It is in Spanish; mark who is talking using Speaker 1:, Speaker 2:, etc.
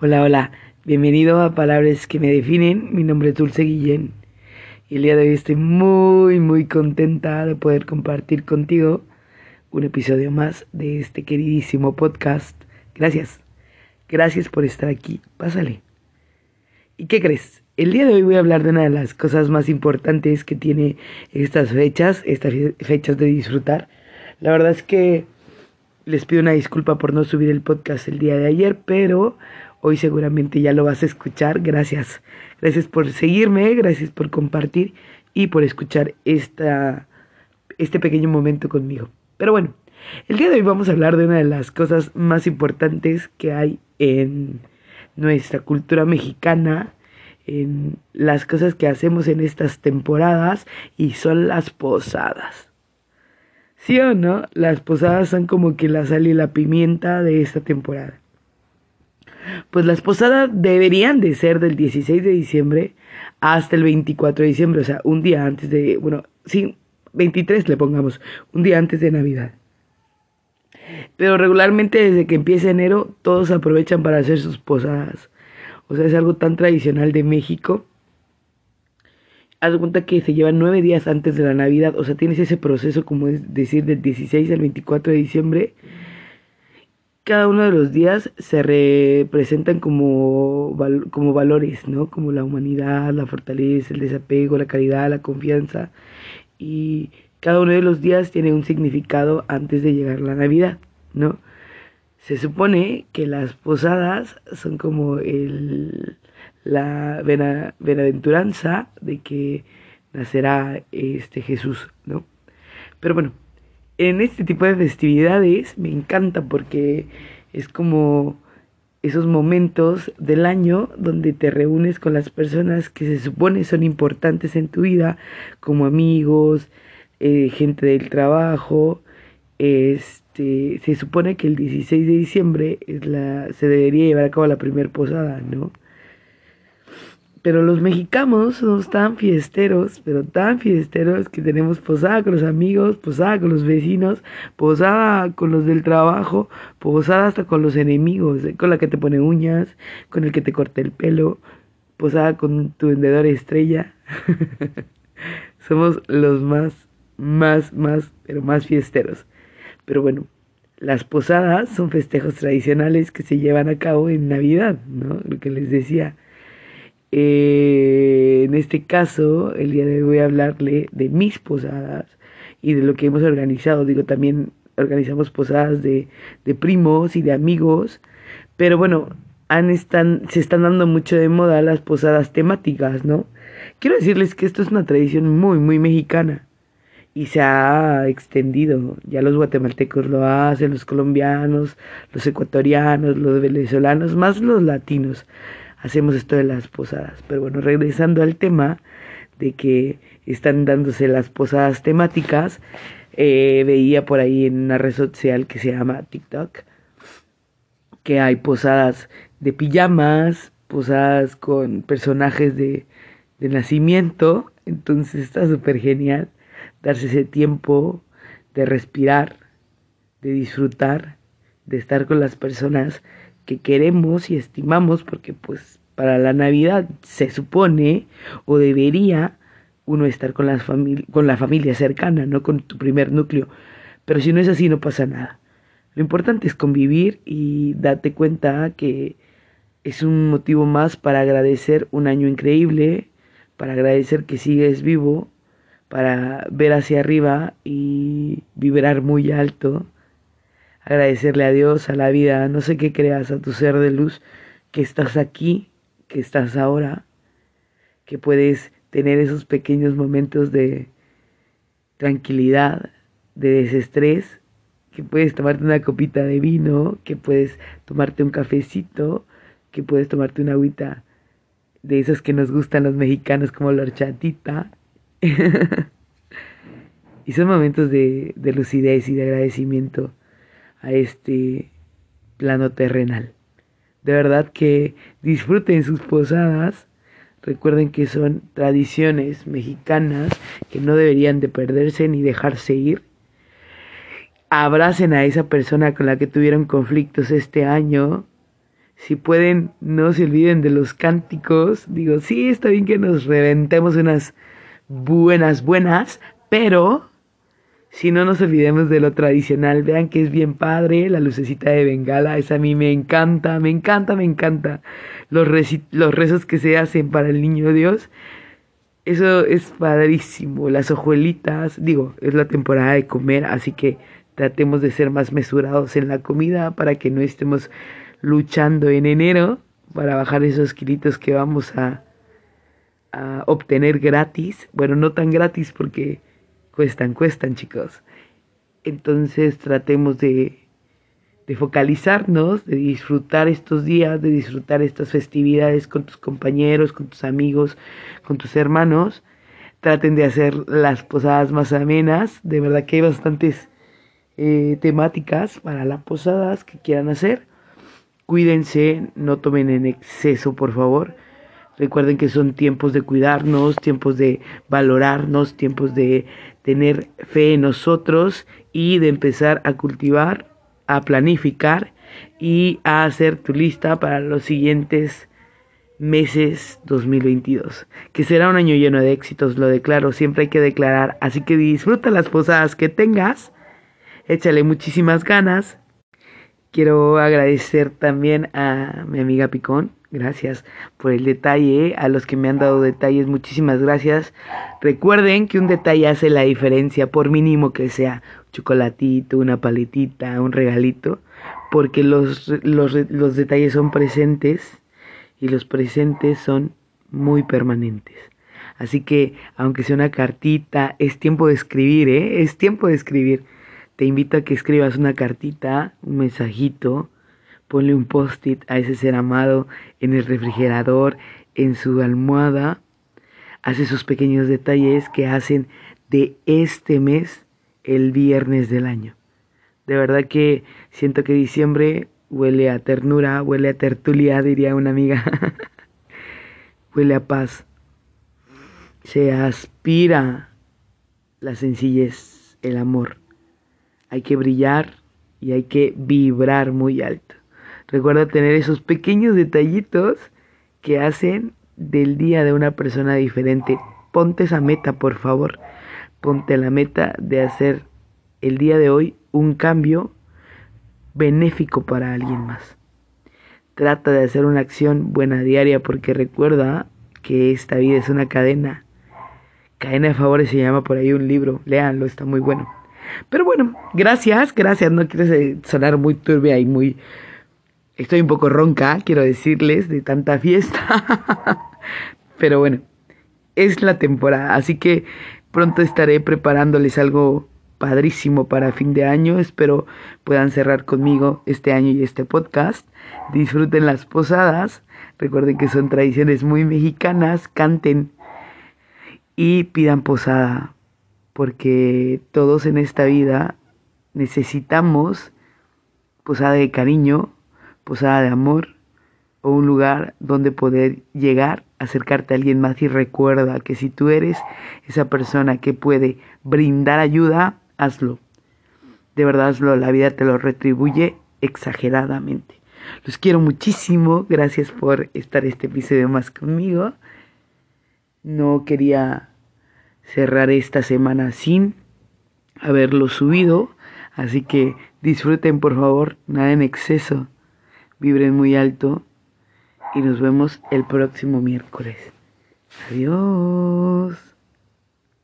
Speaker 1: Hola, hola, bienvenido a Palabras que me definen. Mi nombre es Dulce Guillén y el día de hoy estoy muy, muy contenta de poder compartir contigo un episodio más de este queridísimo podcast. Gracias, gracias por estar aquí. Pásale. ¿Y qué crees? El día de hoy voy a hablar de una de las cosas más importantes que tiene estas fechas, estas fechas de disfrutar. La verdad es que les pido una disculpa por no subir el podcast el día de ayer, pero hoy seguramente ya lo vas a escuchar. Gracias. Gracias por seguirme, gracias por compartir y por escuchar esta, este pequeño momento conmigo. Pero bueno, el día de hoy vamos a hablar de una de las cosas más importantes que hay en nuestra cultura mexicana en las cosas que hacemos en estas temporadas y son las posadas. ¿Sí o no? Las posadas son como que la sal y la pimienta de esta temporada. Pues las posadas deberían de ser del 16 de diciembre hasta el 24 de diciembre, o sea, un día antes de, bueno, sí, 23 le pongamos, un día antes de Navidad. Pero regularmente desde que empieza enero todos aprovechan para hacer sus posadas. O sea, es algo tan tradicional de México. Haz cuenta que se lleva nueve días antes de la Navidad. O sea, tienes ese proceso, como es decir, del 16 al 24 de diciembre. Cada uno de los días se representan como, como valores, ¿no? Como la humanidad, la fortaleza, el desapego, la caridad, la confianza. Y cada uno de los días tiene un significado antes de llegar la Navidad, ¿no? Se supone que las posadas son como el, la benaventuranza de que nacerá este Jesús, ¿no? Pero bueno, en este tipo de festividades me encanta porque es como esos momentos del año donde te reúnes con las personas que se supone son importantes en tu vida, como amigos, eh, gente del trabajo, este se supone que el 16 de diciembre es la, se debería llevar a cabo la primera posada, ¿no? Pero los mexicanos somos tan fiesteros, pero tan fiesteros que tenemos posada con los amigos, posada con los vecinos, posada con los del trabajo, posada hasta con los enemigos, ¿eh? con la que te pone uñas, con el que te corta el pelo, posada con tu vendedor estrella. Somos los más, más, más, pero más fiesteros. Pero bueno, las posadas son festejos tradicionales que se llevan a cabo en Navidad, ¿no? Lo que les decía. Eh, en este caso, el día de hoy voy a hablarle de mis posadas y de lo que hemos organizado. Digo, también organizamos posadas de, de primos y de amigos, pero bueno, han están, se están dando mucho de moda las posadas temáticas, ¿no? Quiero decirles que esto es una tradición muy, muy mexicana y se ha extendido. Ya los guatemaltecos lo hacen, los colombianos, los ecuatorianos, los venezolanos, más los latinos. Hacemos esto de las posadas. Pero bueno, regresando al tema de que están dándose las posadas temáticas, eh, veía por ahí en una red social que se llama TikTok que hay posadas de pijamas, posadas con personajes de, de nacimiento. Entonces está súper genial darse ese tiempo de respirar, de disfrutar, de estar con las personas que queremos y estimamos, porque pues para la Navidad se supone o debería uno estar con, las con la familia cercana, no con tu primer núcleo. Pero si no es así, no pasa nada. Lo importante es convivir y darte cuenta que es un motivo más para agradecer un año increíble, para agradecer que sigues vivo para ver hacia arriba y vibrar muy alto, agradecerle a Dios, a la vida, no sé qué creas, a tu ser de luz, que estás aquí, que estás ahora, que puedes tener esos pequeños momentos de tranquilidad, de desestrés, que puedes tomarte una copita de vino, que puedes tomarte un cafecito, que puedes tomarte una agüita de esas que nos gustan los mexicanos como la horchatita, y son momentos de, de lucidez y de agradecimiento a este plano terrenal. De verdad que disfruten sus posadas. Recuerden que son tradiciones mexicanas que no deberían de perderse ni dejarse ir. Abracen a esa persona con la que tuvieron conflictos este año. Si pueden, no se olviden de los cánticos. Digo, sí, está bien que nos reventemos unas buenas, buenas, pero si no nos olvidemos de lo tradicional. Vean que es bien padre la lucecita de Bengala. Esa a mí me encanta, me encanta, me encanta. Los, los rezos que se hacen para el niño Dios. Eso es padrísimo. Las hojuelitas. Digo, es la temporada de comer, así que tratemos de ser más mesurados en la comida para que no estemos luchando en enero para bajar esos kilitos que vamos a, a obtener gratis. Bueno, no tan gratis porque cuestan, cuestan chicos. Entonces tratemos de, de focalizarnos, de disfrutar estos días, de disfrutar estas festividades con tus compañeros, con tus amigos, con tus hermanos. Traten de hacer las posadas más amenas. De verdad que hay bastantes eh, temáticas para las posadas que quieran hacer. Cuídense, no tomen en exceso, por favor. Recuerden que son tiempos de cuidarnos, tiempos de valorarnos, tiempos de tener fe en nosotros y de empezar a cultivar, a planificar y a hacer tu lista para los siguientes meses 2022. Que será un año lleno de éxitos, lo declaro, siempre hay que declarar. Así que disfruta las posadas que tengas, échale muchísimas ganas. Quiero agradecer también a mi amiga Picón, Gracias por el detalle, a los que me han dado detalles, muchísimas gracias. Recuerden que un detalle hace la diferencia, por mínimo que sea un chocolatito, una paletita, un regalito, porque los, los, los detalles son presentes y los presentes son muy permanentes. Así que, aunque sea una cartita, es tiempo de escribir, ¿eh? Es tiempo de escribir. Te invito a que escribas una cartita, un mensajito, Ponle un post-it a ese ser amado en el refrigerador, en su almohada. Hace esos pequeños detalles que hacen de este mes el viernes del año. De verdad que siento que diciembre huele a ternura, huele a tertulia, diría una amiga. huele a paz. Se aspira la sencillez, el amor. Hay que brillar y hay que vibrar muy alto. Recuerda tener esos pequeños detallitos que hacen del día de una persona diferente. Ponte esa meta, por favor. Ponte la meta de hacer el día de hoy un cambio benéfico para alguien más. Trata de hacer una acción buena diaria porque recuerda que esta vida es una cadena. Cadena de favores se llama por ahí un libro. Léanlo, está muy bueno. Pero bueno, gracias, gracias. No quieres sonar muy turbia y muy Estoy un poco ronca, quiero decirles, de tanta fiesta. Pero bueno, es la temporada, así que pronto estaré preparándoles algo padrísimo para fin de año. Espero puedan cerrar conmigo este año y este podcast. Disfruten las posadas. Recuerden que son tradiciones muy mexicanas. Canten y pidan posada. Porque todos en esta vida necesitamos posada de cariño, posada de amor o un lugar donde poder llegar, acercarte a alguien más y recuerda que si tú eres esa persona que puede brindar ayuda, hazlo. De verdad hazlo, la vida te lo retribuye exageradamente. Los quiero muchísimo, gracias por estar este episodio más conmigo. No quería cerrar esta semana sin haberlo subido, así que disfruten por favor, nada en exceso vibren muy alto y nos vemos el próximo miércoles. Adiós.